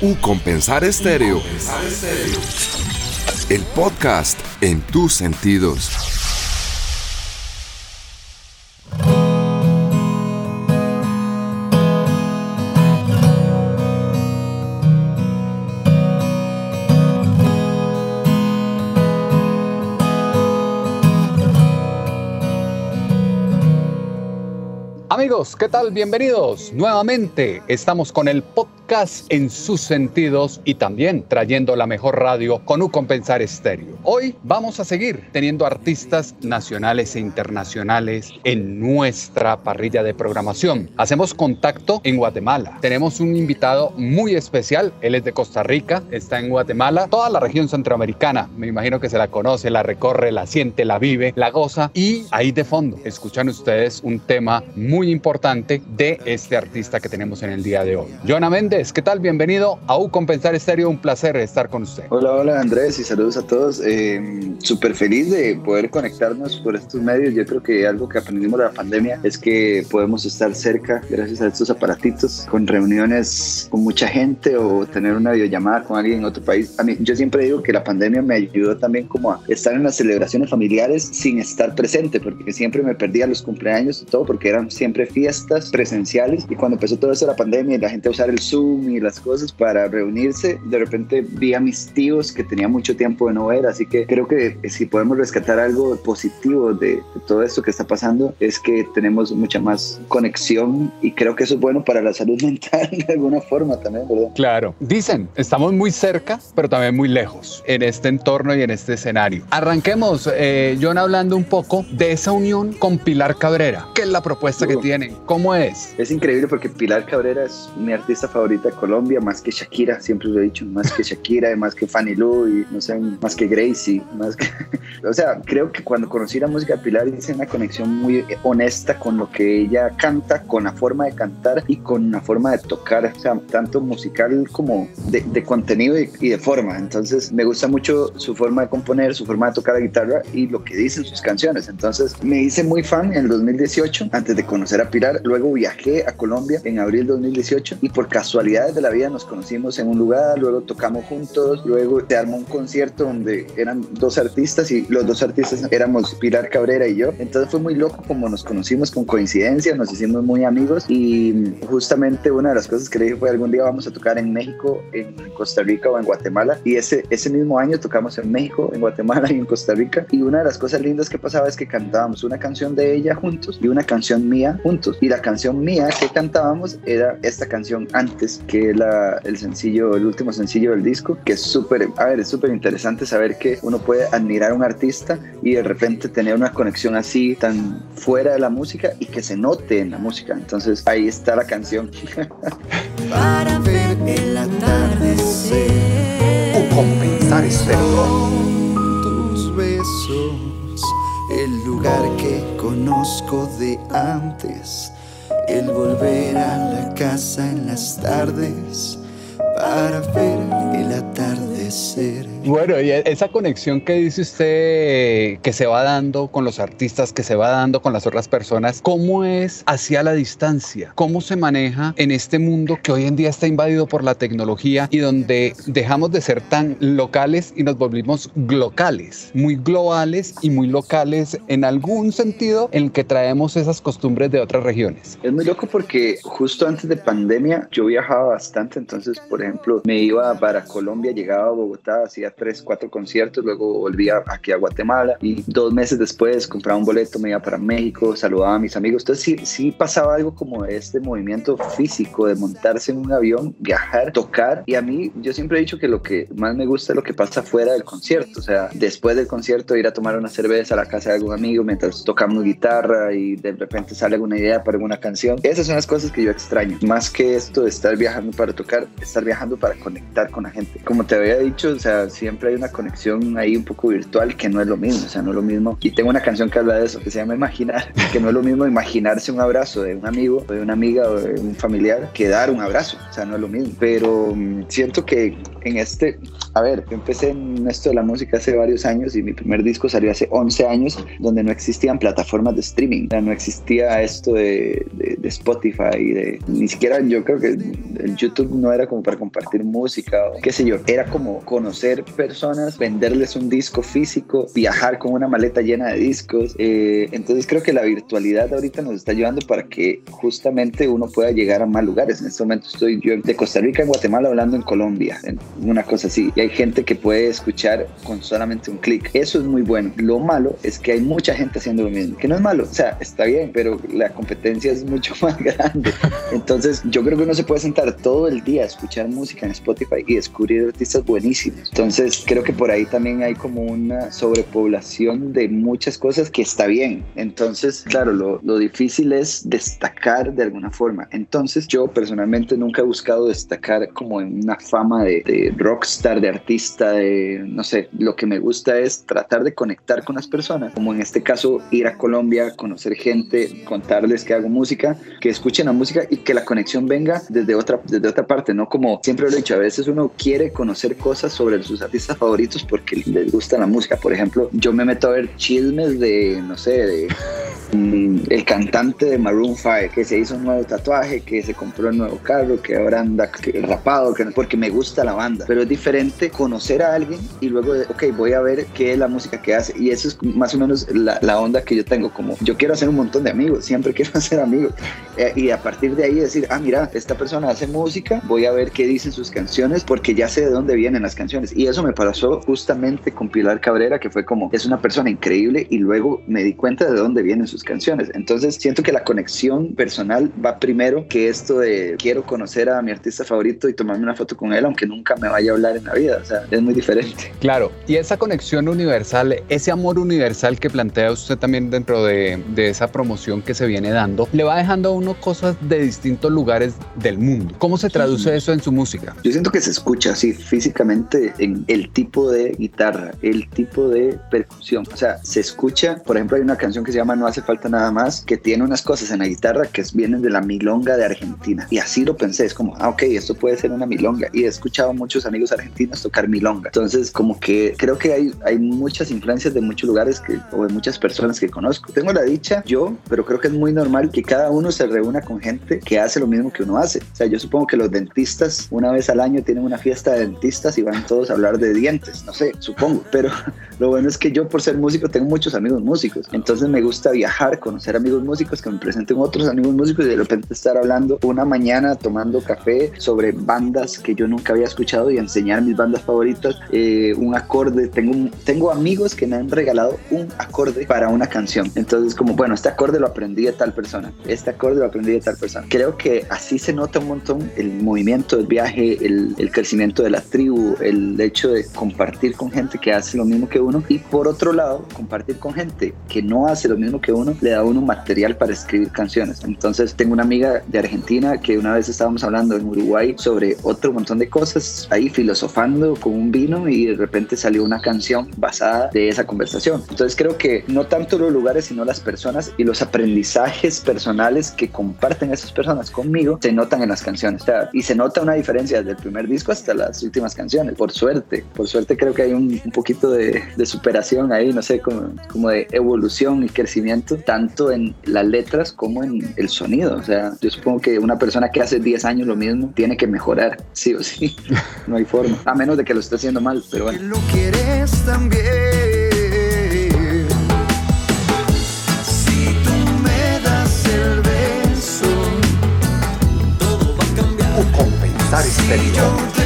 Un Compensar Estéreo. El podcast en tus sentidos. Amigos, ¿qué tal? Bienvenidos. Nuevamente estamos con el podcast en sus sentidos y también trayendo la mejor radio con un compensar estéreo. Hoy vamos a seguir teniendo artistas nacionales e internacionales en nuestra parrilla de programación. Hacemos contacto en Guatemala. Tenemos un invitado muy especial. Él es de Costa Rica, está en Guatemala, toda la región centroamericana. Me imagino que se la conoce, la recorre, la siente, la vive, la goza y ahí de fondo escuchan ustedes un tema muy importante de este artista que tenemos en el día de hoy. Jonah ¿qué tal? Bienvenido a U Compensar Estéreo, un placer estar con usted. Hola, hola Andrés y saludos a todos. Eh, Súper feliz de poder conectarnos por estos medios. Yo creo que algo que aprendimos de la pandemia es que podemos estar cerca gracias a estos aparatitos, con reuniones con mucha gente o tener una videollamada con alguien en otro país. A mí, yo siempre digo que la pandemia me ayudó también como a estar en las celebraciones familiares sin estar presente, porque siempre me perdía los cumpleaños y todo, porque eran siempre fiestas presenciales y cuando empezó todo eso la pandemia y la gente a usar el Zoom y las cosas para reunirse, de repente vi a mis tíos que tenía mucho tiempo de no ver, así que creo que si podemos rescatar algo positivo de, todo esto que está pasando es que tenemos mucha más conexión y creo que eso es bueno para la salud mental de alguna forma también, ¿verdad? Claro, dicen, estamos muy cerca, pero también muy lejos en este entorno y en este escenario. Arranquemos, eh, John, hablando un poco de esa unión con Pilar Cabrera, que es la propuesta que tiene ¿Cómo es? Es increíble porque Pilar Cabrera es mi artista favorita de Colombia, más que Shakira, siempre lo he dicho, más que Shakira, más que Fanny Lu, y no sé, más que Gracie, más que... o sea, creo que cuando conocí la música de Pilar hice una conexión muy honesta con lo que ella canta, con la forma de cantar y con la forma de tocar, o sea, tanto musical como de, contenido y, y, de forma. Entonces, me gusta mucho su forma de componer, su forma de tocar la guitarra y lo que dicen sus canciones. Entonces, me hice muy fan en el 2018, antes de conocer a Pilar. Luego viajé a Colombia en abril 2018 y por casualidades de la vida nos conocimos en un lugar, luego tocamos juntos, luego te armó un concierto donde eran dos artistas y los dos artistas éramos Pilar Cabrera y yo. Entonces fue muy loco como nos conocimos con coincidencia, nos hicimos muy amigos y justamente una de las cosas que le dije fue algún día vamos a tocar en México, en Costa Rica o en Guatemala y ese, ese mismo año tocamos en México, en Guatemala y en Costa Rica. Y una de las cosas lindas que pasaba es que cantábamos una canción de ella juntos y una canción mía juntos. Y la canción mía que cantábamos era esta canción antes, que es la, el sencillo, el último sencillo del disco, que es súper, a ver, es súper interesante saber que uno puede admirar a un artista y de repente tener una conexión así tan fuera de la música y que se note en la música. Entonces ahí está la canción. Para ver el atardecer. O compensar este Tus besos el lugar que conozco de antes, el volver a la casa en las tardes para ver el atardecer. Bueno, y esa conexión que dice usted que se va dando con los artistas, que se va dando con las otras personas, ¿cómo es hacia la distancia? ¿Cómo se maneja en este mundo que hoy en día está invadido por la tecnología y donde dejamos de ser tan locales y nos volvimos globales, muy globales y muy locales en algún sentido en que traemos esas costumbres de otras regiones? Es muy loco porque justo antes de pandemia yo viajaba bastante, entonces por ejemplo me iba para Colombia, llegaba a Bogotá, hacía tres, cuatro conciertos, luego volvía aquí a Guatemala y dos meses después compraba un boleto, me iba para México, saludaba a mis amigos. Entonces sí, sí pasaba algo como este movimiento físico de montarse en un avión, viajar, tocar. Y a mí yo siempre he dicho que lo que más me gusta es lo que pasa fuera del concierto. O sea, después del concierto ir a tomar una cerveza a la casa de algún amigo mientras tocamos guitarra y de repente sale alguna idea para alguna canción. Esas son las cosas que yo extraño. Más que esto de estar viajando para tocar, estar viajando para conectar con la gente. Como te había dicho, o sea, siempre hay una conexión ahí un poco virtual que no es lo mismo, o sea, no es lo mismo. Y tengo una canción que habla de eso, que se llama Imaginar, que no es lo mismo imaginarse un abrazo de un amigo, de una amiga o de un familiar que dar un abrazo, o sea, no es lo mismo. Pero mm, siento que en este, a ver, yo empecé en esto de la música hace varios años y mi primer disco salió hace 11 años, donde no existían plataformas de streaming, o sea, no existía esto de, de, de Spotify, de, ni siquiera yo creo que el YouTube no era como para compartir música o qué sé yo, era como conocer personas, venderles un disco físico, viajar con una maleta llena de discos. Eh, entonces creo que la virtualidad ahorita nos está ayudando para que justamente uno pueda llegar a más lugares. En este momento estoy yo de Costa Rica en Guatemala hablando en Colombia, en una cosa así. Y hay gente que puede escuchar con solamente un clic. Eso es muy bueno. Lo malo es que hay mucha gente haciendo lo mismo, que no es malo, o sea, está bien, pero la competencia es mucho más grande. Entonces yo creo que uno se puede sentar todo el día a escuchar música en Spotify y descubrir artistas buenísimos. Entonces creo que por ahí también hay como una sobrepoblación de muchas cosas que está bien. Entonces, claro, lo, lo difícil es destacar de alguna forma. Entonces yo personalmente nunca he buscado destacar como en una fama de, de rockstar, de artista, de no sé, lo que me gusta es tratar de conectar con las personas, como en este caso ir a Colombia, conocer gente, contarles que hago música, que escuchen la música y que la conexión venga desde otra, desde otra parte, no como siempre lo he dicho, a veces uno quiere conocer cosas sobre sus artistas favoritos porque les gusta la música. Por ejemplo, yo me meto a ver chismes de, no sé, de mm, el cantante de Maroon 5 que se hizo un nuevo tatuaje, que se compró un nuevo carro, que ahora anda rapado, que, porque me gusta la banda. Pero es diferente conocer a alguien y luego, ok, voy a ver qué es la música que hace. Y eso es más o menos la, la onda que yo tengo, como yo quiero hacer un montón de amigos, siempre quiero hacer amigos. Eh, y a partir de ahí decir, ah, mira, esta persona hace música, voy a ver qué dicen sus canciones, porque ya sé de dónde vienen las canciones. Y eso me pasó justamente con Pilar Cabrera, que fue como, es una persona increíble y luego me di cuenta de dónde vienen sus canciones. Entonces siento que la conexión personal va primero que esto de quiero conocer a mi artista favorito y tomarme una foto con él, aunque nunca me vaya a hablar en la vida. O sea, es muy diferente. Claro, y esa conexión universal, ese amor universal que plantea usted también dentro de, de esa promoción que se viene dando, le va dejando a uno cosas de distintos lugares del mundo. ¿Cómo se traduce eso en su música? Yo siento que se escucha así físicamente en el tipo de guitarra, el tipo de percusión. O sea, se escucha, por ejemplo, hay una canción que se llama No hace falta nada más, que tiene unas cosas en la guitarra que vienen de la milonga de Argentina. Y así lo pensé, es como, ah, ok, esto puede ser una milonga. Y he escuchado a muchos amigos argentinos tocar milonga. Entonces, como que creo que hay, hay muchas influencias de muchos lugares que, o de muchas personas que conozco. Tengo la dicha, yo, pero creo que es muy normal que cada uno se reúna con gente que hace lo mismo que uno hace. O sea, yo supongo que los dentistas una vez al año tienen una fiesta de dentistas y van todos a hablar de dientes, no sé, supongo, pero lo bueno es que yo por ser músico tengo muchos amigos músicos, entonces me gusta viajar, conocer amigos músicos, que me presenten otros amigos músicos y de repente estar hablando una mañana tomando café sobre bandas que yo nunca había escuchado y enseñar mis bandas favoritas, eh, un acorde, tengo, tengo amigos que me han regalado un acorde para una canción, entonces como bueno, este acorde lo aprendí de tal persona, este acorde lo aprendí de tal persona. Creo que así se nota un montón el movimiento, el viaje, el, el crecimiento de la tribu, el hecho de compartir con gente que hace lo mismo que uno y por otro lado, compartir con gente que no hace lo mismo que uno le da a uno material para escribir canciones. Entonces tengo una amiga de Argentina que una vez estábamos hablando en Uruguay sobre otro montón de cosas, ahí filosofando con un vino y de repente salió una canción basada de esa conversación. Entonces creo que no tanto los lugares sino las personas y los aprendizajes personales que comparten esas personas conmigo se notan en las canciones. O sea, y se nota una diferencia desde el primer disco hasta las últimas canciones, por suerte. Por suerte creo que hay un, un poquito de, de, superación ahí, no sé, como, como, de evolución y crecimiento, tanto en las letras como en el sonido. O sea, yo supongo que una persona que hace 10 años lo mismo tiene que mejorar, sí o sí. No hay forma, a menos de que lo esté haciendo mal, pero bueno. Lo quieres también. Compensar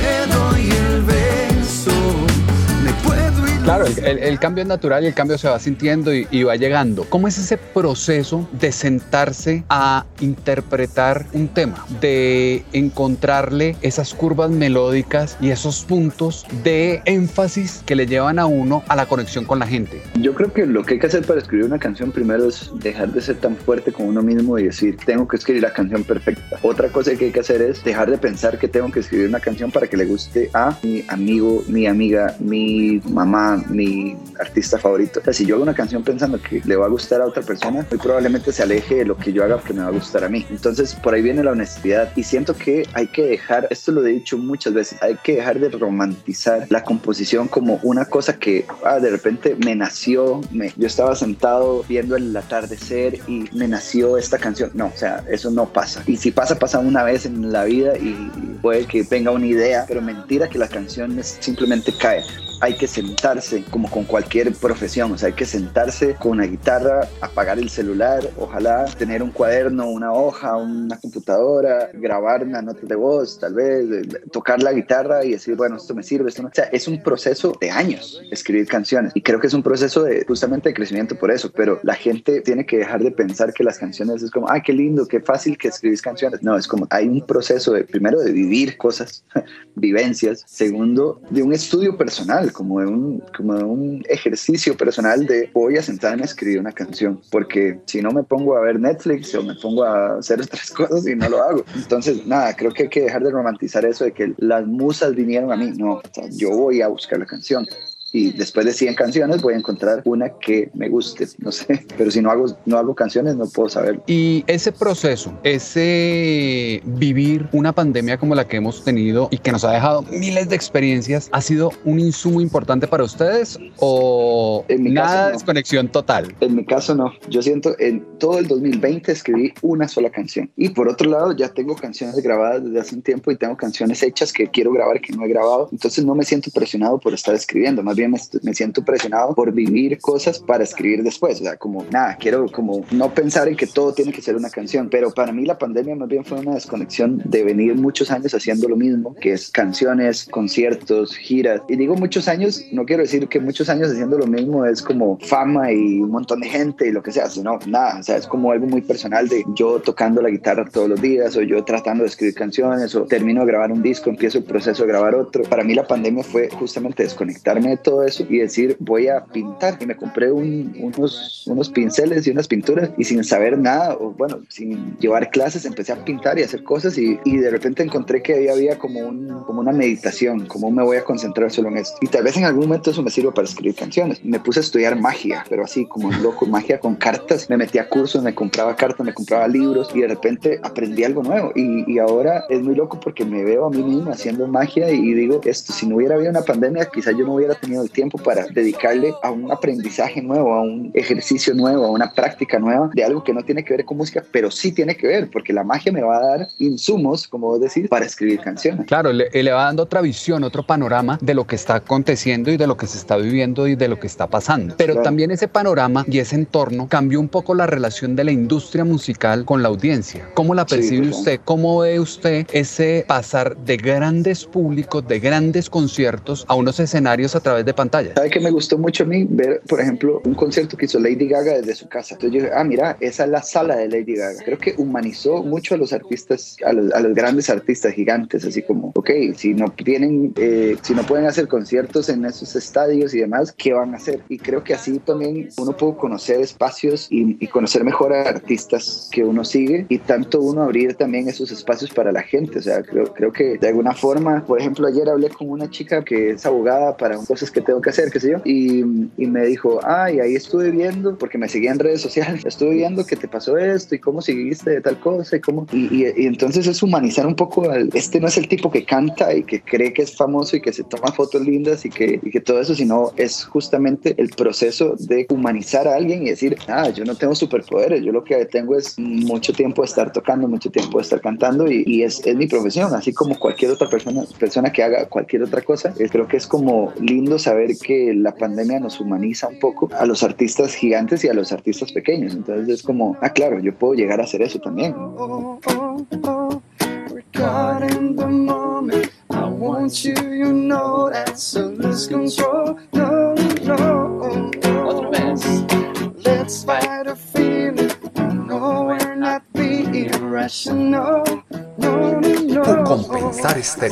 Claro, el, el- cambio es natural y el cambio se va sintiendo y, y va llegando. ¿Cómo es ese proceso de sentarse a interpretar un tema, de encontrarle esas curvas melódicas y esos puntos de énfasis que le llevan a uno a la conexión con la gente? Yo creo que lo que hay que hacer para escribir una canción primero es dejar de ser tan fuerte con uno mismo y decir, tengo que escribir la canción perfecta. Otra cosa que hay que hacer es dejar de pensar que tengo que escribir una canción para que le guste a mi amigo, mi amiga, mi mamá, mi artista favorito. O sea, si yo hago una canción pensando que le va a gustar a otra persona, muy probablemente se aleje de lo que yo haga porque me va a gustar a mí. Entonces, por ahí viene la honestidad y siento que hay que dejar, esto lo he dicho muchas veces, hay que dejar de romantizar la composición como una cosa que ah, de repente me nació, me, yo estaba sentado viendo el atardecer y me nació esta canción. No, o sea, eso no pasa. Y si pasa, pasa una vez en la vida y puede que venga una idea, pero mentira que la canción simplemente cae hay que sentarse como con cualquier profesión, o sea, hay que sentarse con una guitarra, apagar el celular, ojalá tener un cuaderno, una hoja, una computadora, grabar una nota de voz, tal vez, tocar la guitarra y decir, bueno, esto me sirve, esto no. O sea, es un proceso de años escribir canciones y creo que es un proceso de justamente de crecimiento por eso, pero la gente tiene que dejar de pensar que las canciones es como, ay, qué lindo, qué fácil que escribís canciones. No, es como, hay un proceso de, primero, de vivir cosas, vivencias, segundo, de un estudio personal, como de un, como un ejercicio personal de voy a sentarme a escribir una canción, porque si no me pongo a ver Netflix o me pongo a hacer otras cosas y no lo hago. Entonces, nada, creo que hay que dejar de romantizar eso de que las musas vinieron a mí. No, o sea, yo voy a buscar la canción. Y después de 100 canciones voy a encontrar una que me guste, no sé. Pero si no hago, no hago canciones, no puedo saberlo. Y ese proceso, ese vivir una pandemia como la que hemos tenido y que nos ha dejado miles de experiencias, ¿ha sido un insumo importante para ustedes o En mi caso, nada de no. desconexión total? En mi caso no, yo siento en todo el 2020 escribí una sola canción y por otro lado ya tengo canciones grabadas desde hace un tiempo y tengo canciones hechas que quiero grabar que no he grabado, entonces no me siento presionado por estar escribiendo, más bien me, me siento presionado por vivir cosas para escribir después, o sea, como nada, quiero como no pensar en que todo tiene que ser una canción, pero para mí la pandemia más bien fue una desconexión de venir muchos años haciendo lo mismo, que es canciones, conciertos, giras, y digo muchos años, no quiero decir que muchos años haciendo lo mismo es como fama y un montón de gente y lo que sea, sino nada, o sea, es como algo muy personal de yo tocando la guitarra todos los días o yo tratando de escribir canciones o termino de grabar un disco, empiezo el proceso de grabar otro. Para mí la pandemia fue justamente desconectarme de todo eso y decir voy a pintar y me compré un- unos, unos pinceles y unas pinturas y sin saber nada o bueno, sin llevar clases empecé a pintar y a hacer cosas y, y de repente encontré que ahí había como, un, como una meditación, como me voy a concentrar solo en esto. Y tal vez en algún momento eso me sirva para escribir canciones. Me puse a estudiar magia, pero así como un loco, magia con cartas. Me metí a cursos, me compraba cartas, me compraba libros y de repente aprendí algo nuevo. Y, y ahora es muy loco porque me veo a mí mismo haciendo magia y digo, esto, si no hubiera habido una pandemia, quizás yo no hubiera tenido el tiempo para dedicarle a un aprendizaje nuevo, a un ejercicio nuevo, a una práctica nueva de algo que no tiene que ver con música, pero sí tiene que ver, porque la magia me va a dar insumos, como vos decís, para escribir canciones. Claro, le, le va dando otra visión, otro panorama de lo que está aconteciendo y de lo que se está viviendo y de lo que está pasando. Pero Claro. también ese panorama y ese entorno cambió un poco la relación de la industria musical con la audiencia. ¿Cómo la Sí, percibe total. usted? ¿Cómo ve usted ese pasar de grandes públicos, de grandes conciertos a unos escenarios a través de pantallas? ¿Sabe que me gustó mucho a mí ver, por ejemplo, un concierto que hizo Lady Gaga desde su casa? Entonces yo dije, ah, mira, esa es la sala de Lady Gaga. Creo que humanizó mucho a los artistas, a los, a los grandes artistas gigantes, así como, ok, si no tienen, eh, si no pueden hacer conciertos en esos estadios y demás, ¿qué van a hacer? Y creo que así también uno puede conocer espacios y, y conocer mejor a artistas que uno sigue y tanto uno abrir también esos espacios para la gente. O sea, creo, creo que de alguna forma, por ejemplo, ayer hablé con una chica que es abogada para cosas que tengo que hacer, qué sé yo, y, y me dijo, ay, ahí estuve viendo, porque me seguía en redes sociales, estuve viendo que te pasó esto y cómo seguiste de tal cosa y cómo... Y, y- y entonces es humanizar un poco, al- este no es el tipo que canta y que cree que es famoso y que se toma fotos lindas y que, y que todo eso, sino es justamente el proceso de humanizar a alguien y decir, ah, yo no tengo superpoderes, yo lo que tengo es mucho tiempo de estar tocando, mucho tiempo de estar cantando y, y es, es mi profesión, así como cualquier otra persona, persona que haga cualquier otra cosa. Creo que es como lindo saber que la pandemia nos humaniza un poco a los artistas gigantes y a los artistas pequeños. Entonces es como, ah, claro, yo puedo llegar a hacer eso también. Oh, compensar este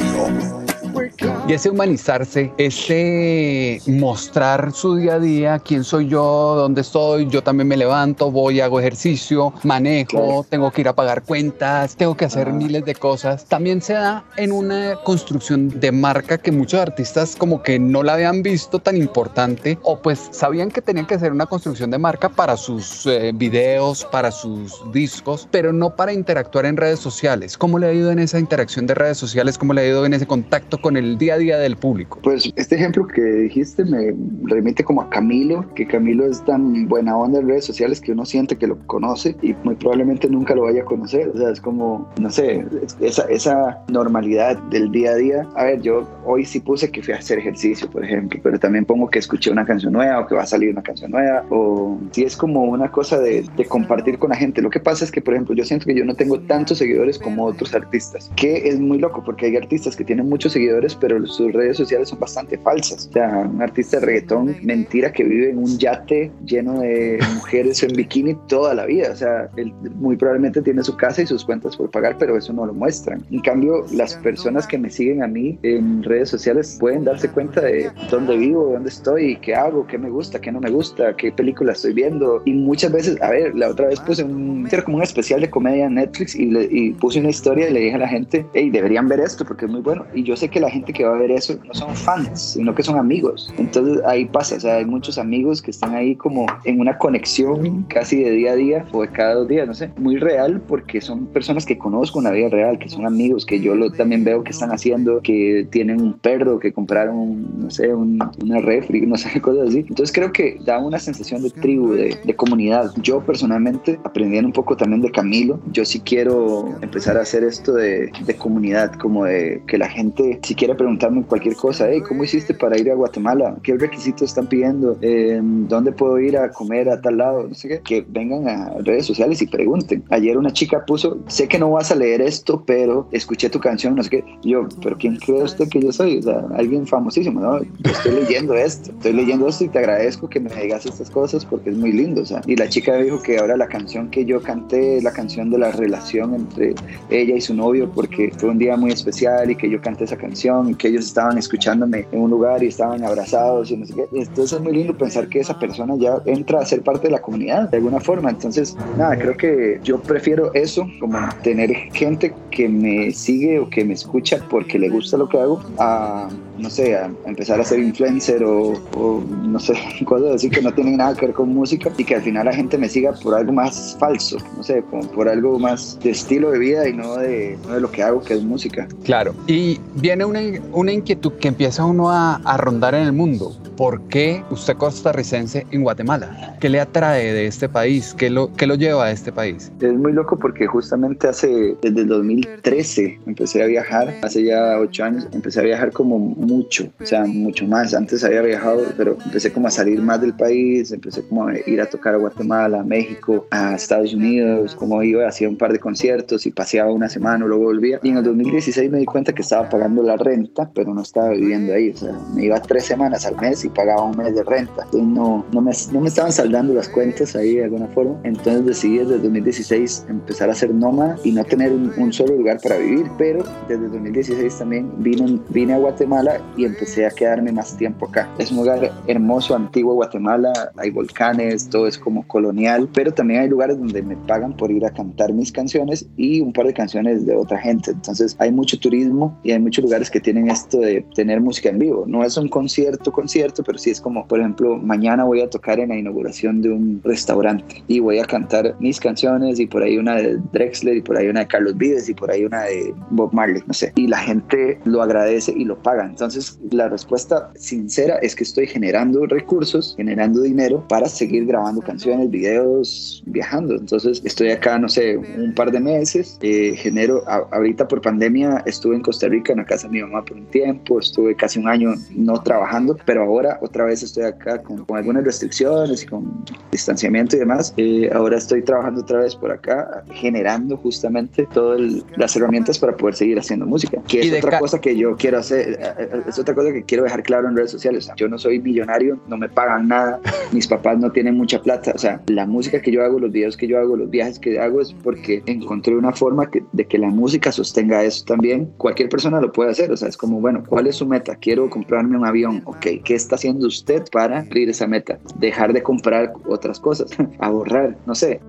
y ese humanizarse, ese mostrar su día a día, quién soy yo, dónde estoy, yo también me levanto, voy, hago ejercicio, manejo, tengo que ir a pagar cuentas, tengo que hacer Ah. miles de cosas, también se da en una construcción de marca que muchos artistas como que no la habían visto tan importante o pues sabían que tenían que hacer una construcción de marca para sus eh, videos, para sus discos, pero no para interactuar en redes sociales. ¿Cómo le ha ido en esa interacción de redes sociales? ¿Cómo le ha ido en ese contacto con el día día del público? Pues este ejemplo que dijiste me remite como a Camilo, que Camilo es tan buena onda en redes sociales que uno siente que lo conoce y muy probablemente nunca lo vaya a conocer. O sea, es como, no sé, es- esa, esa normalidad del día a día. A ver, yo hoy sí puse que fui a hacer ejercicio, por ejemplo, pero también pongo que escuché una canción nueva o que va a salir una canción nueva o sí es como una cosa de, de compartir con la gente. Lo que pasa es que, por ejemplo, yo siento que yo no tengo tantos seguidores como otros artistas, que es muy loco porque hay artistas que tienen muchos seguidores, pero sus redes sociales son bastante falsas. O sea, un artista de reggaetón, mentira que vive en un yate lleno de mujeres en bikini toda la vida. O sea, él muy probablemente tiene su casa y sus cuentas por pagar, pero eso no lo muestran. En cambio, las personas que me siguen a mí en redes sociales pueden darse cuenta de dónde vivo, dónde estoy, qué hago, qué me gusta, qué no me gusta, qué película estoy viendo. Y muchas veces, a ver, la otra vez puse un, era como un especial de comedia en Netflix y, le- y puse una historia y le dije a la gente, hey, deberían ver esto porque es muy bueno. Y yo sé que la gente que va a ver eso no son fans, sino que son amigos. Entonces ahí pasa, o sea, hay muchos amigos que están ahí como en una conexión casi de día a día o de cada dos días, no sé, muy real porque son personas que conozco en la vida real, que son amigos, que yo lo, también veo que están haciendo, que tienen un perro, que compraron, no sé, un- una refri, no sé, cosas así. Entonces creo que da una sensación de tribu, de, de comunidad. Yo personalmente, aprendiendo un poco también de Camilo, yo sí quiero empezar a hacer esto de, de comunidad, como de que la gente, si quiere preguntarme cualquier cosa, hey, ¿cómo hiciste para ir a Guatemala? ¿Qué requisitos están pidiendo? Eh, ¿Dónde puedo ir a comer a tal lado? No sé qué. Que vengan a redes sociales y pregunten. Ayer una chica puso, sé que no vas a leer esto, pero escuché tu canción, no sé qué. Yo, ¿pero quién cree usted que yo soy? O sea, alguien famosísimo, ¿no? Yo estoy leyendo esto, estoy leyendo esto y te agradezco que me digas estas cosas porque es muy lindo, o sea. Y la chica dijo que ahora la canción que yo canté es la canción de la relación entre ella y su novio porque fue un día muy especial y que yo canté esa canción y que ellos estaban escuchándome en un lugar y estaban abrazados y no sé qué. Entonces es muy lindo pensar que esa persona ya entra a ser parte de la comunidad de alguna forma. Entonces, nada, creo que yo prefiero eso, como tener gente que me sigue o que me escucha porque le gusta lo que hago, a, no sé, a empezar a ser influencer o, o no sé, cosas así que no tienen nada que ver con música y que al final la gente me siga por algo más falso, no sé, como por algo más de estilo de vida y no de, no de lo que hago, que es música. Claro. Y viene una, una inquietud que empieza uno a, a rondar en el mundo. ¿Por qué usted costarricense en Guatemala? ¿Qué le atrae de este país? ¿Qué lo, qué lo lleva a este país? Es muy loco porque justamente hace, desde el 2013 empecé a viajar, hace ya ocho años, empecé a viajar como mucho, o sea, mucho más. Antes había viajado, pero empecé como a salir más del país, empecé como a ir a tocar a Guatemala, a México, a Estados Unidos, como iba, hacía un par de conciertos y paseaba una semana, luego volvía. Y en el 2016 me di cuenta que estaba pagando la renta, pero no estaba viviendo ahí, o sea, me iba tres semanas al mes y pagaba un mes de renta. Entonces no, no, me, no me estaban saldando las cuentas ahí de alguna forma. Entonces decidí desde el 2016 empezar a ser nómada y no tener un, solo lugar para vivir, pero desde el 2016 también vine, vine a Guatemala y empecé a quedarme más tiempo acá. Es un lugar hermoso, antiguo Guatemala, hay volcanes, todo es como colonial, pero también hay lugares donde me pagan por ir a cantar mis canciones y un par de canciones de otra gente. Entonces hay mucho turismo y hay muchos lugares que tienen esto de tener música en vivo. No es un concierto, concierto, pero sí es como, por ejemplo, mañana voy a tocar en la inauguración de un restaurante y voy a cantar mis canciones y por ahí una de Drexler y por ahí una de Carlos Vives y por ahí una de Bob Marley, no sé. Y la gente lo agradece y lo paga. Entonces la respuesta sincera es que estoy generando recursos, generando dinero para seguir grabando canciones, videos, viajando. Entonces estoy acá, no sé, un par de meses, eh, genero, a- ahorita por pandemia estuve en Costa Rica, en la casa de mi mamá por un tiempo, estuve casi un año no trabajando, pero ahora otra vez estoy acá con, con algunas restricciones y con distanciamiento y demás. Eh, ahora estoy trabajando otra vez por acá, generando justamente todas las herramientas para poder seguir haciendo música, que es otra cosa que yo quiero hacer, eh, eh, es otra cosa que quiero dejar claro en redes sociales. Yo no soy millonario, no me pagan nada, mis papás no tienen mucha plata, o sea, la música que yo hago, los videos que yo hago, los viajes que hago es porque encontré una forma que- de que la música sostenga eso también. Cualquier persona lo puede hacer, o sea, es como, bueno, ¿cuál es su meta? Quiero comprarme un avión, ok, ¿qué está haciendo usted para cumplir esa meta? Dejar de comprar otras cosas, ahorrar, no sé,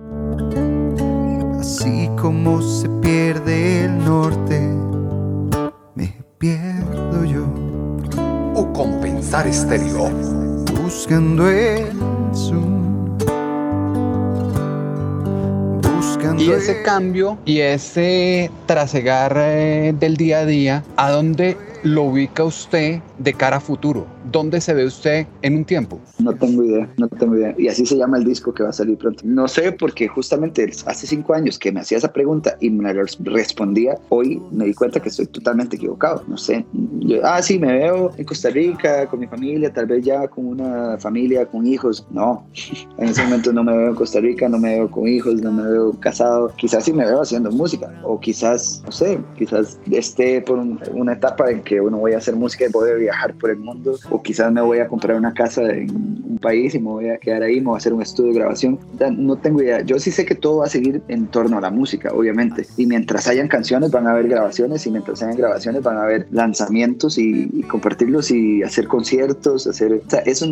Así como se pierde el norte, pierdo yo O compensar estéreo. buscando el sur. Buscando Y ese el- cambio y ese trasegar eh, del día a día, ¿a dónde lo ubica usted de cara a futuro? ¿Dónde se ve usted en un tiempo? No tengo idea, no tengo idea. Y así se llama el disco que va a salir pronto. No sé, porque justamente hace cinco años que me hacía esa pregunta y me la res- respondía, hoy me di cuenta que estoy totalmente equivocado. No sé. Yo, ah, sí, me veo en Costa Rica con mi familia, tal vez ya con una familia, con hijos. No, en ese momento no me veo en Costa Rica, no me veo con hijos, no me veo casado. Quizás sí me veo haciendo música. O quizás, no sé, quizás esté por un- una etapa en que uno voy a hacer música y poder viajar por el mundo. O quizás me voy a comprar una casa en un país y me voy a quedar ahí, me voy a hacer un estudio de grabación. No tengo idea. Yo sí sé que todo va a seguir en torno a la música, obviamente. Y mientras hayan canciones van a haber grabaciones y mientras hayan grabaciones van a haber lanzamientos y, y compartirlos y hacer conciertos, hacer... O sea, eso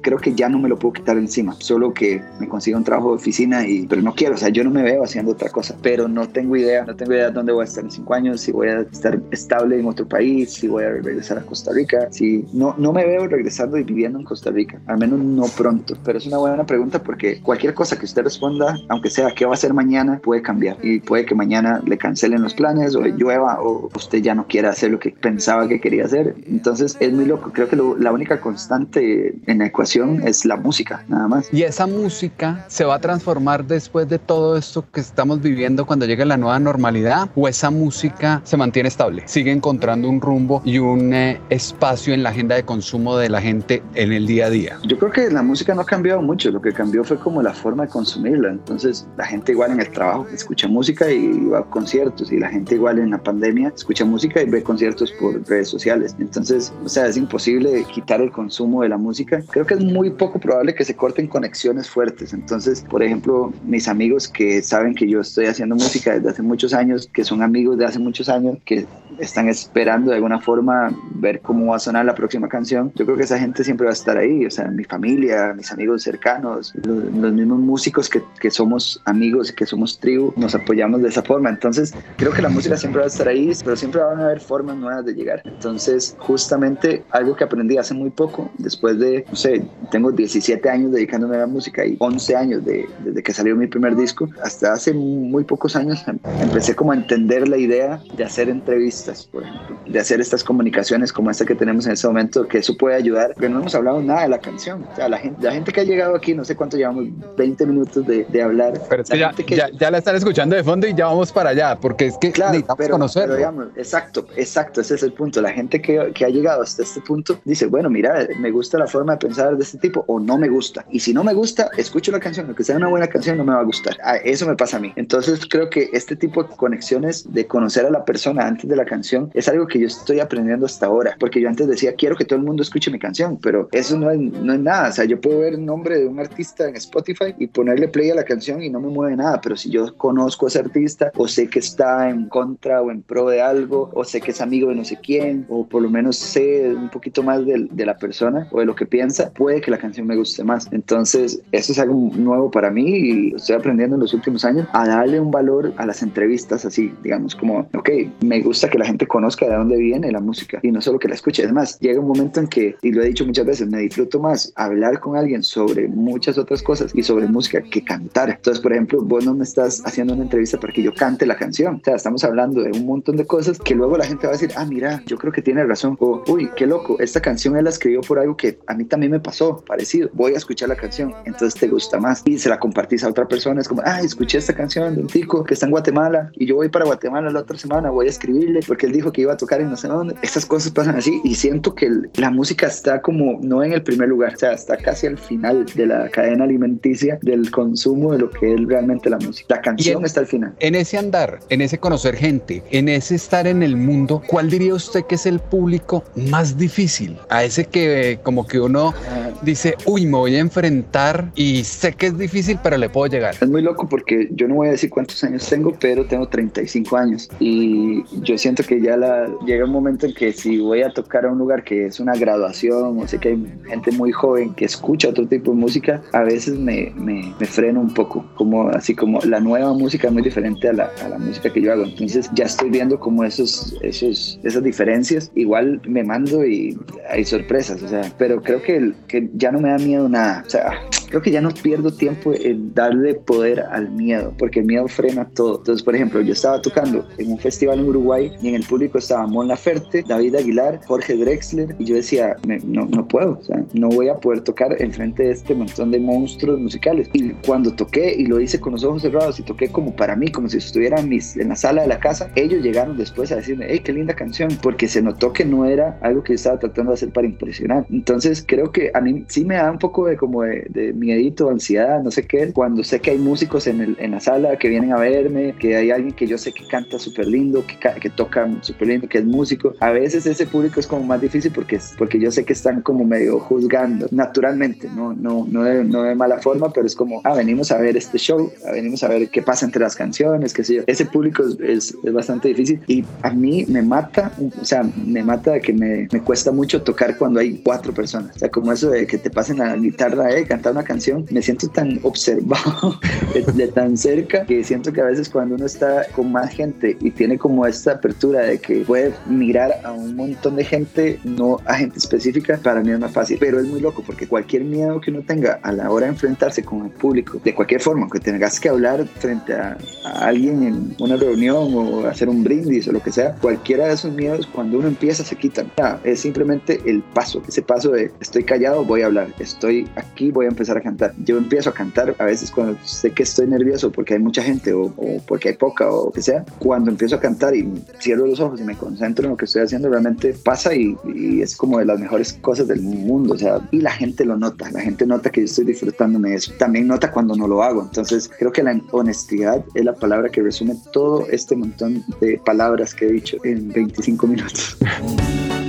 creo que ya no me lo puedo quitar encima. Solo que me consiga un trabajo de oficina y... Pero no quiero, o sea, yo no me veo haciendo otra cosa. Pero no tengo idea, no tengo idea dónde voy a estar en cinco años, si voy a estar estable en otro país, si voy a regresar a Costa Rica. Si no, no me veo regresando y viviendo en Costa Rica, al menos no pronto. Pero es una buena pregunta porque cualquier cosa que usted responda, aunque sea qué va a hacer mañana, puede cambiar. Y puede que mañana le cancelen los planes o llueva o usted ya no quiera hacer lo que pensaba que quería hacer. Entonces es muy loco. Creo que lo- la única constante en la ecuación es la música, nada más. Y esa música se va a transformar después de todo esto que estamos viviendo cuando llegue la nueva normalidad o esa música se mantiene estable, sigue encontrando un rumbo y un eh, espacio en la agenda de consumo de la gente en el día a día. Yo creo que la música no ha cambiado mucho, lo que cambió fue como la forma de consumirla. Entonces, la gente igual en el trabajo escucha música y va a conciertos, y la gente igual en la pandemia escucha música y ve conciertos por redes sociales. Entonces, o sea, es imposible quitar el consumo de la música. Creo que es muy poco probable que se corten conexiones fuertes. Entonces, por ejemplo, mis amigos que saben que yo estoy haciendo música desde hace muchos años, que son amigos de hace muchos años, que están esperando de alguna forma ver cómo va a sonar la próxima canción, yo creo que esa gente siempre va a estar ahí, o sea, mi familia, mis amigos cercanos, los, los mismos músicos que, que somos amigos, que somos tribu, nos apoyamos de esa forma. Entonces, creo que la música siempre va a estar ahí, pero siempre van a haber formas nuevas de llegar. Entonces, justamente algo que aprendí hace muy poco, después de, no sé, tengo 17 años dedicándome a la música y 11 años de, desde que salió mi primer disco, hasta hace muy pocos años em- empecé como a entender la idea de hacer entrevistas, por ejemplo, de hacer estas comunicaciones como esta que tenemos en este momento, que eso puede ayudar, porque no hemos hablado nada de la canción. O sea, la gente, la gente que ha llegado aquí, no sé cuánto llevamos, 20 minutos de, de hablar. Pero es que ya, que- ya, ya la están escuchando de fondo y ya vamos para allá, porque es que Claro, necesitamos pero, conocerlo. pero digamos, exacto, exacto, ese es el punto. La gente que, que ha llegado hasta este punto dice, bueno, mira, me gusta la forma de pensar de este tipo o no me gusta. Y si no me gusta, escucho la canción, aunque sea una buena canción, no me va a gustar. Ah, eso me pasa a mí. Entonces creo que este tipo de conexiones de conocer a la persona antes de la canción es algo que yo estoy aprendiendo hasta ahora, porque yo antes decía, quiero que todo el mundo escuche mi canción, pero eso no es, no es nada. O sea, yo puedo ver el nombre de un artista en Spotify y ponerle play a la canción y no me mueve nada, pero si yo conozco a ese artista o sé que está en contra o en pro de algo, o sé que es amigo de no sé quién, o por lo menos sé un poquito más de, de la persona o de lo que piensa, puede que la canción me guste más. Entonces, eso es algo nuevo para mí y estoy aprendiendo en los últimos años a darle un valor a las entrevistas así, digamos, como, ok, me gusta que la gente conozca de dónde viene la música y no solo que la escuche. Es más, llega un momento en que, y lo he dicho muchas veces, me disfruto más hablar con alguien sobre muchas otras cosas y sobre música que cantar. Entonces, por ejemplo, vos no me estás haciendo una entrevista para que yo cante la canción. O sea, estamos hablando de un montón de cosas que luego la gente va a decir, ah, mira, yo creo que tiene razón. O, uy, qué loco, esta canción él la escribió por algo que a mí también me pasó, parecido. Voy a escuchar la canción, entonces te gusta más. Y se la compartís a otra persona. Es como, ah, escuché esta canción de un tico que está en Guatemala y yo voy para Guatemala la otra semana, voy a escribirle porque él dijo que iba a tocar en no sé dónde. Estas cosas pasan así y siento que la música está como no en el primer lugar, o sea, está casi al final de la cadena alimenticia del consumo de lo que es realmente la música. La canción está al final. En ese andar, en ese conocer gente, en ese estar en el mundo, ¿cuál diría usted que es el público más difícil? A ese que como que uno ah. dice, uy, me voy a enfrentar y sé que es difícil, pero le puedo llegar. Es muy loco porque yo no voy a decir cuántos años tengo, pero tengo 35 años y yo siento que ya la, llega un momento en que si voy a tocar a un lugar que es una graduación o sé que hay gente muy joven que escucha otro tipo de música, a veces me, me, me freno un poco, como así como la nueva música es muy diferente a la, a la música que yo hago. Entonces ya estoy viendo como esos, esos, esas diferencias. Igual me mando y hay sorpresas, o sea, pero creo que, que ya no me da miedo nada. O sea, creo que ya no pierdo tiempo en darle poder al miedo, porque el miedo frena todo. Entonces, por ejemplo, yo estaba tocando en un festival en Uruguay y en el público estaba Mon Laferte, David Aguilar, Jorge Drexler, y yo decía, no, no puedo, o sea, no voy a poder tocar enfrente de este montón de monstruos musicales. Y cuando toqué y lo hice con los ojos cerrados y toqué como para mí, como si estuviera mis, en la sala de la casa, ellos llegaron después a decirme, hey, qué linda canción, porque se notó que no era algo que yo estaba tratando de hacer para impresionar. Entonces, creo que a mí sí me da un poco de como de, de miedito, ansiedad, no sé qué, cuando sé que hay músicos en, el, en la sala que vienen a verme, que hay alguien que yo sé que canta súper lindo, que, que toca súper lindo, que es músico. A veces ese público es como más difícil porque, porque yo sé que están como medio juzgando, naturalmente, no, no, no, de, no de mala forma, pero es como, ah, venimos a ver este show, ah, venimos a ver qué pasa entre las canciones, qué sé yo. Ese público es, es, bastante difícil y a mí me mata, o sea, me mata de que me, me cuesta mucho tocar cuando hay cuatro personas. O sea, como eso de que te pasen la guitarra, eh, cantar una canción, me siento tan observado de, tan cerca que siento que a veces cuando uno está con más gente y tiene como esta apertura de que puede mirar a un montón de gente, no a gente específica, para mí es más fácil. Pero es muy loco porque cualquier miedo que uno tenga a la hora de enfrentarse con el público, de cualquier forma, que tengas que hablar frente a, alguien en una reunión o hacer un brindis o lo que sea, cualquiera de esos miedos cuando uno empieza se quitan. es simplemente el paso, ese paso de estoy callado, voy a hablar, estoy aquí, voy a empezar a cantar. Yo empiezo a cantar a veces cuando sé que estoy nervioso porque hay mucha gente o, porque hay poca o lo que sea, cuando empiezo a cantar y cierro los ojos y me concentro en lo que estoy haciendo, realmente pasa y, es como de las mejores cosas del mundo, o sea, y la gente lo nota, la gente nota que yo estoy disfrutándome de eso, también nota cuando no lo hago, entonces creo que la honestidad es la palabra que resume todo este montón de palabras que he dicho en 25 minutos.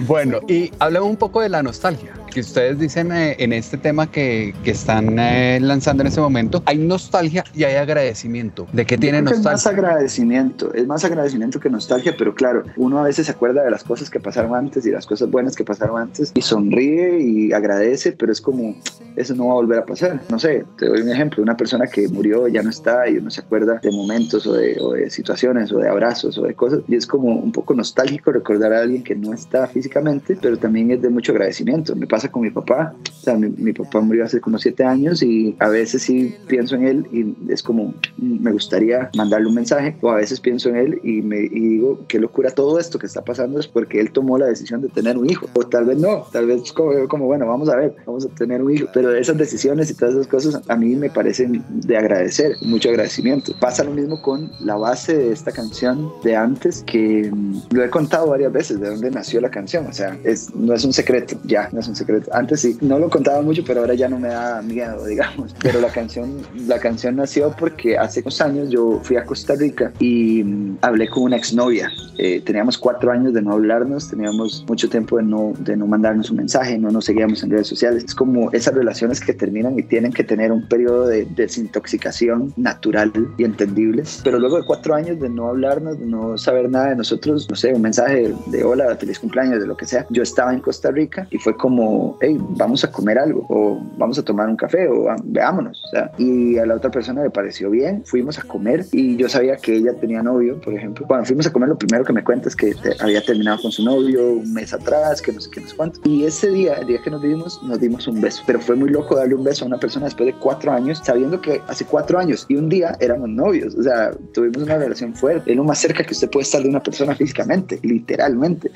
Bueno, y hablemos un poco de la nostalgia que ustedes dicen eh, en este tema que, que están eh, lanzando en este momento, hay nostalgia y hay agradecimiento. ¿De qué tiene nostalgia? Es más agradecimiento, es más agradecimiento que nostalgia, pero claro, uno a veces se acuerda de las cosas que pasaron antes y las cosas buenas que pasaron antes y sonríe y agradece, pero es como, eso no va a volver a pasar. No sé, te doy un ejemplo, una persona que murió ya no está y uno se acuerda de momentos o de, o de situaciones o de abrazos o de cosas y es como un poco nostálgico recordar a alguien que no está físicamente, pero también es de mucho agradecimiento. Me pasa con mi papá. O sea, mi, papá murió hace como siete años y a veces sí pienso en él y es como, me gustaría mandarle un mensaje o a veces pienso en él y, me, digo, qué locura todo esto que está pasando es porque él tomó la decisión de tener un hijo. O tal vez no, tal vez como, como bueno, vamos a ver, vamos a tener un hijo. Pero esas decisiones y todas esas cosas a mí me parecen de agradecer, mucho agradecimiento. Pasa lo mismo con la base de esta canción de antes que mm, lo he contado varias veces de dónde nació la canción. O sea, es, no es un secreto, ya, no es un secreto antes sí, no lo contaba mucho, pero ahora ya no me da miedo, digamos. Pero la canción, la canción nació porque hace unos años yo fui a Costa Rica y mm, hablé con una exnovia. Eh, teníamos cuatro años de no hablarnos, teníamos mucho tiempo de no, de no mandarnos un mensaje, no nos seguíamos en redes sociales. Es como esas relaciones que terminan y tienen que tener un periodo de desintoxicación natural y entendible. Pero luego de cuatro años de no hablarnos, de no saber nada de nosotros, no sé, un mensaje de hola, feliz cumpleaños, de lo que sea, yo estaba en Costa Rica y fue como hey, vamos a comer algo o vamos a tomar un café o veámonos. O sea, y a la otra persona le pareció bien, fuimos a comer y yo sabía que ella tenía novio, por ejemplo. Cuando fuimos a comer, lo primero que me cuenta es que había terminado con su novio un mes atrás, que no sé qué, no sé cuánto. Y ese día, el día que nos dimos, nos dimos un beso. Pero fue muy loco darle un beso a una persona después de cuatro años, sabiendo que hace cuatro años y un día éramos novios. O sea, tuvimos una relación fuerte. Es lo más cerca que usted puede estar de una persona físicamente, literalmente.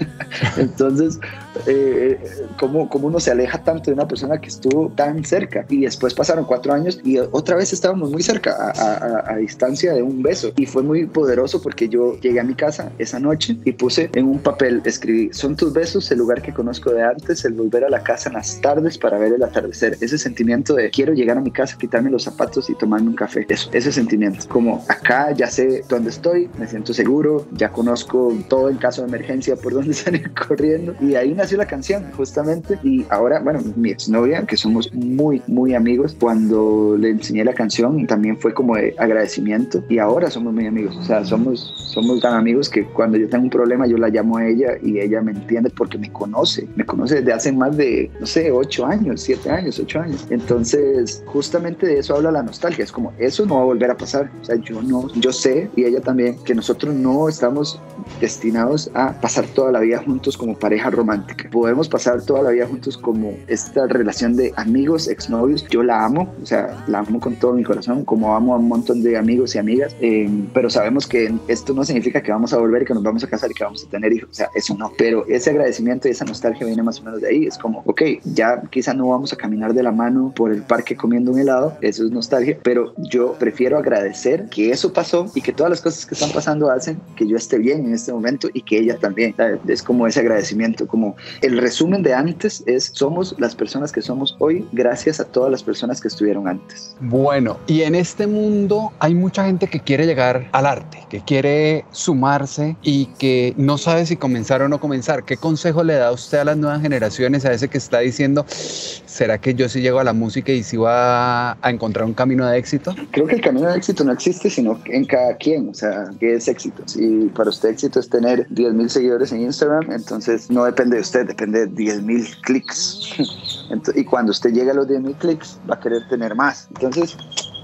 Entonces, eh, ¿cómo, ¿cómo, uno se aleja tanto de una persona que estuvo tan cerca? Y después pasaron cuatro años y otra vez estábamos muy cerca, a, a, distancia de un beso. Y fue muy poderoso porque yo llegué a mi casa esa noche y puse en un papel, escribí, son tus besos el lugar que conozco de antes, el volver a la casa en las tardes para ver el atardecer. Ese sentimiento de quiero llegar a mi casa, quitarme los zapatos y tomarme un café. Eso, ese sentimiento. Como acá ya sé dónde estoy, me siento seguro, ya conozco todo en caso de emergencia por dónde salir corriendo. Y ahí nació la canción, justamente. Y ahora, bueno, mi exnovia, que somos muy, muy amigos, cuando le enseñé la canción también fue como de agradecimiento. Y ahora somos muy amigos. O sea, somos, somos tan amigos que cuando yo tengo un problema, yo la llamo a ella y ella me entiende porque me conoce. Me conoce desde hace más de, no sé, ocho años, siete años, ocho años. Entonces, justamente de eso habla la nostalgia. Es como, eso no va a volver a pasar. O sea, yo no, yo sé, y ella también, que nosotros no estamos destinados a pasar toda la vida juntos como pareja romántica. Podemos pasar toda la vida juntos como esta relación de amigos, exnovios. Yo la amo, o sea, la amo con todo mi corazón, como amo a un montón de amigos y amigas, eh, pero sabemos que esto no significa que vamos a volver, que nos vamos a casar y que vamos a tener hijos. O sea, eso no. Pero ese agradecimiento y esa nostalgia viene más o menos de ahí. Es como, ok, ya quizá no vamos a caminar de la mano por el parque comiendo un helado, eso es nostalgia, pero yo prefiero agradecer que eso pasó y que todas las cosas que están pasando hacen que yo esté bien en este momento y que ella también. Es como ese agradecimiento, como el resumen de antes es somos las personas que somos hoy gracias a todas las personas que estuvieron antes. Bueno, y en este mundo hay mucha gente que quiere llegar al arte, que quiere sumarse y que no sabe si comenzar o no comenzar. ¿Qué consejo le da usted a las nuevas generaciones, a ese que está diciendo, ¿será que yo sí llego a la música y sí va a encontrar un camino de éxito? Creo que el camino de éxito no existe, sino en cada quien, o sea, ¿qué es éxito? Si para usted éxito es tener 10 mil seguidores en Instagram, entonces no depende de usted, depende de 10 mil clics. y cuando usted llega a los 10 mil clics, va a querer tener más. Entonces,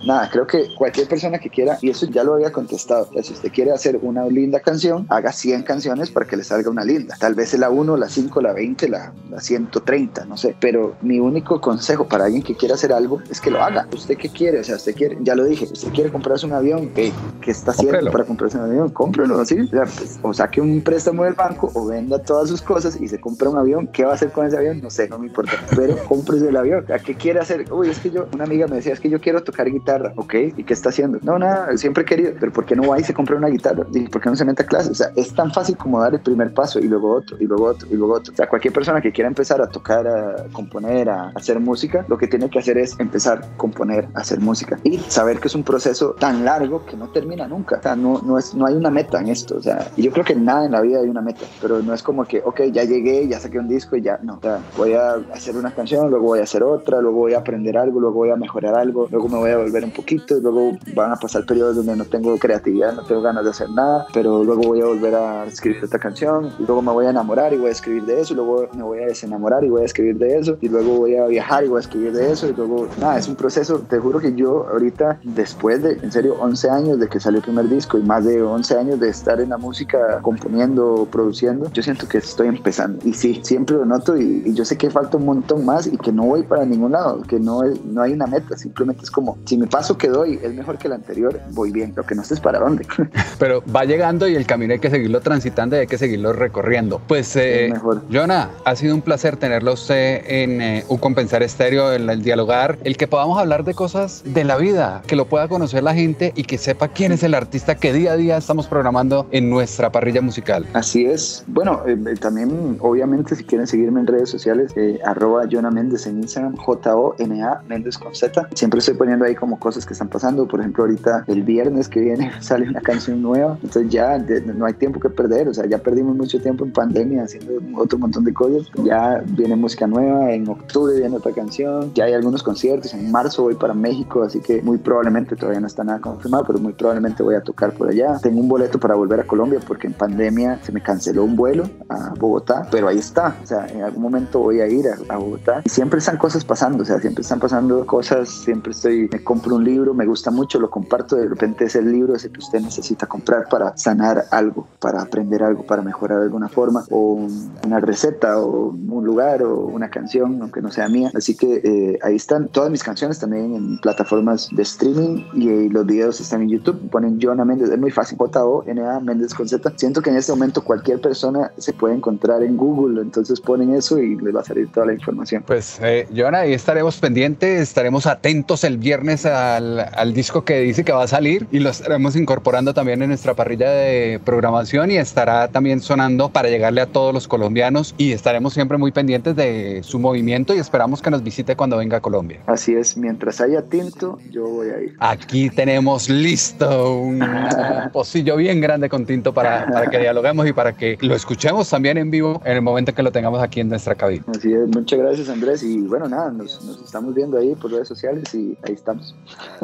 nada, creo que cualquier persona que quiera, y eso ya lo había contestado, si usted quiere hacer una linda canción, haga 100 canciones para que le salga una linda. Tal vez la 1, la 5, la 20, la, la 130, no sé. Pero mi único consejo para alguien que quiera hacer algo es que lo haga. ¿Usted qué quiere? O sea, usted quiere, ya lo dije, usted quiere comprarse un avión, ¿qué, qué está haciendo para comprarse un avión? Cómprelo, ¿sí? O, sea, pues, o saque un préstamo del banco o venda todas sus cosas y se compra un avión. ¿Qué va a hacer con ese avión? No sé, no me importa. Pero cómprese el avión. ¿A qué quiere hacer? Uy, es que yo, una amiga me decía, es que yo quiero tocar guitarra ok, ¿y qué está haciendo? No, nada, siempre he querido, pero ¿por qué no va y se compra una guitarra? ¿Y por qué no se mete a clase? O sea, es tan fácil como dar el primer paso y luego otro, y luego otro, y luego otro. O sea, cualquier persona que quiera empezar a tocar, a componer, a hacer música, lo que tiene que hacer es empezar a componer, a hacer música y saber que es un proceso tan largo que no termina nunca. O sea, no, no, es, no hay una meta en esto. O sea, yo creo que nada en la vida hay una meta, pero no es como que, ok, ya llegué, ya saqué un disco y ya, no. O sea, voy a hacer una canción, luego voy a hacer otra, luego voy a aprender algo, luego voy a mejorar algo, luego me voy a volver un poquito, y luego van a pasar periodos donde no tengo creatividad, no tengo ganas de hacer nada, pero luego voy a volver a escribir otra canción, y luego me voy a enamorar y voy a escribir de eso, y luego me voy a desenamorar y voy a escribir de eso, y luego voy a viajar y voy a escribir de eso, y luego, nada, es un proceso, te juro que yo ahorita, después de, en serio, 11 años de que salió el primer disco y más de 11 años de estar en la música, componiendo, produciendo, yo siento que estoy empezando. Y sí, siempre lo noto y, y yo sé que falta un montón más y que no voy para ningún lado, que no, es, no hay una meta, simplemente es como, si mi paso que doy es mejor que el anterior, voy bien. Lo que no sé es para dónde. Pero va llegando y el camino hay que seguirlo transitando y hay que seguirlo recorriendo. Pues, eh, Jonah, ha sido un placer tenerlo usted en eh, Un Compensar Estéreo, en el dialogar, el que podamos hablar de cosas de la vida, que lo pueda conocer la gente y que sepa quién es el artista que día a día estamos programando en nuestra parrilla musical. Así es. Bueno, eh, eh, también, obviamente, si quieren seguirme en redes sociales, arroba Jonah Méndez en Instagram, J-O-N-A Méndez con Z. Siempre estoy poniendo ahí como cosas que están pasando. Por ejemplo, ahorita el viernes que viene sale una canción nueva, entonces ya no hay tiempo que perder, o sea, ya perdimos mucho tiempo en pandemia haciendo otro montón de cosas. Ya viene música nueva, en octubre viene otra canción, ya hay algunos conciertos, en marzo voy para México, así que muy probablemente todavía no está nada confirmado, pero muy probablemente voy a tocar por allá. Tengo un boleto para volver a Colombia porque en pandemia se me canceló un vuelo a Bogotá, pero ahí está, o sea, en algún momento voy a ir a, a Bogotá y siempre están cosas pasando, o sea, siempre están pasando cosas, siempre estoy, me compro un libro, me gusta mucho, lo comparto, de repente es el libro ese que usted necesita comprar para sanar algo, para aprender algo, para mejorar de alguna forma, o una receta, o un lugar, o una canción, aunque no sea mía. Así que eh, ahí están todas mis canciones también en plataformas de streaming y, los videos están en YouTube. Ponen Jonah Méndez, es muy fácil, J-O-N-A Méndez con Z. Siento que en este momento cualquier persona se puede encontrar en Google, entonces ponen eso y les va a salir toda la información. Pues, eh, Jonah, ahí estaremos pendientes, estaremos atentos el viernes al, al disco que dice que va a salir y lo estaremos incorporando también en nuestra parrilla de programación y estará también sonando para llegarle a todos los colombianos y estaremos siempre muy pendientes de su movimiento y esperamos que nos visite cuando venga a Colombia. Así es, mientras haya tinto, yo voy a ir. Aquí tenemos listo un pocillo bien grande con tinto para, para que dialoguemos y para que lo escuchemos también en vivo en el momento que lo tengamos aquí en nuestra cabina. Así es, muchas gracias Andrés y bueno, nada, nos, nos estamos viendo ahí por redes sociales y ahí estamos.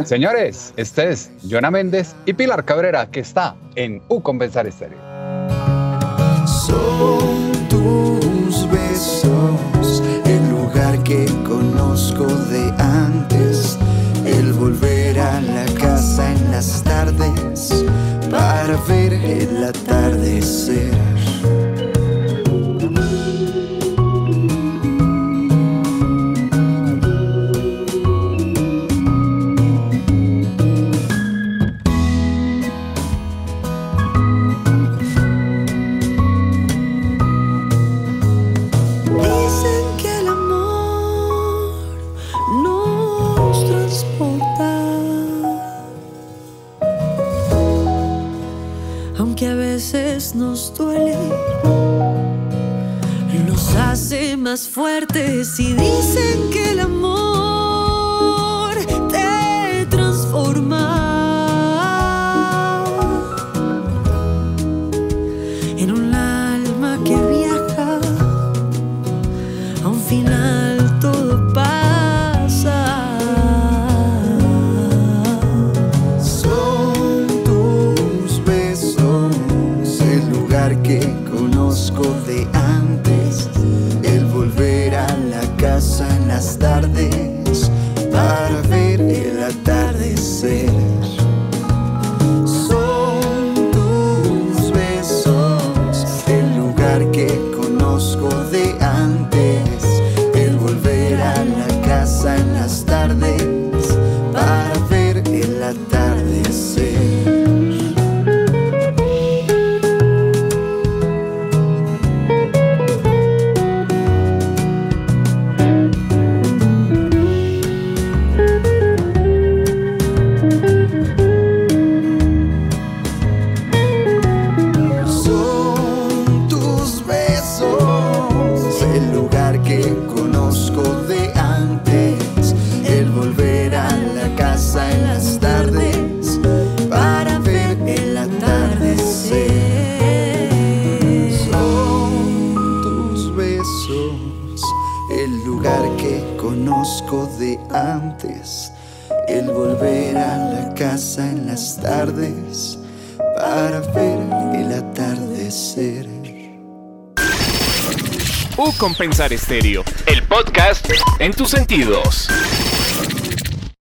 Señores, este es Jonah Méndez y Pilar Cabrera que está en U Compensar Estéreo. Son tus besos, el lugar que conozco de antes, el volver a la casa en las tardes para ver el atardecer. Compensar Estéreo, el podcast en tus sentidos.